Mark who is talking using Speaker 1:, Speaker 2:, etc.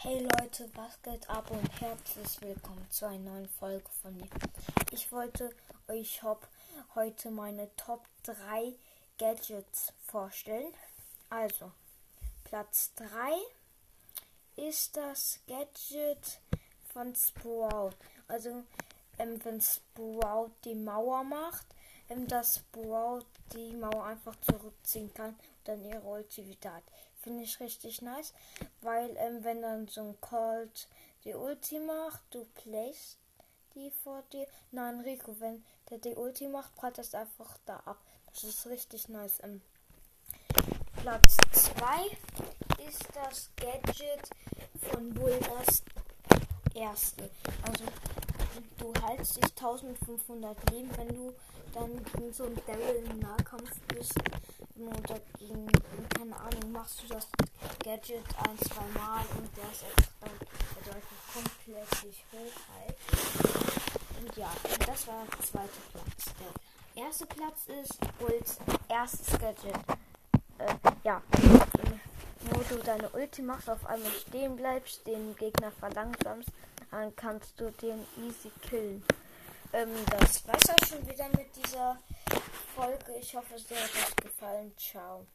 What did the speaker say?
Speaker 1: Hey Leute, was geht ab und herzlich willkommen zu einer neuen Folge von mir. Ich wollte euch heute meine Top 3 Gadgets vorstellen. Also, Platz 3 ist das Gadget von Sprout. Also, ähm, wenn Sprout die Mauer macht, ähm, dass Sprout die Mauer einfach zurückziehen kann dann ihre Ulti wieder hat. Finde ich richtig nice, weil ähm, wenn dann so ein Colt die Ulti macht, du playst die vor dir. Nein, Rico, wenn der die Ulti macht, prallt das einfach da ab. Das ist richtig nice. Ähm, Platz 2 ist das Gadget von Bull das erste. Also du hältst dich 1500 Leben, wenn du dann gegen so einen Daryl im Nahkampf bist oder gegen, keine Ahnung, machst du das Gadget ein, zwei Mal und der ist dann bedeutet komplett sich hoch halt. Und ja, das war der zweite Platz. Der erste Platz ist Ults erstes Gadget. Äh, ja, wo du deine Ulti machst, auf einmal stehen bleibst, den Gegner verlangsamst, dann kannst du den easy killen. Ähm, das war's auch schon wieder mit dieser Folge. Ich hoffe, es hat euch gefallen. Ciao.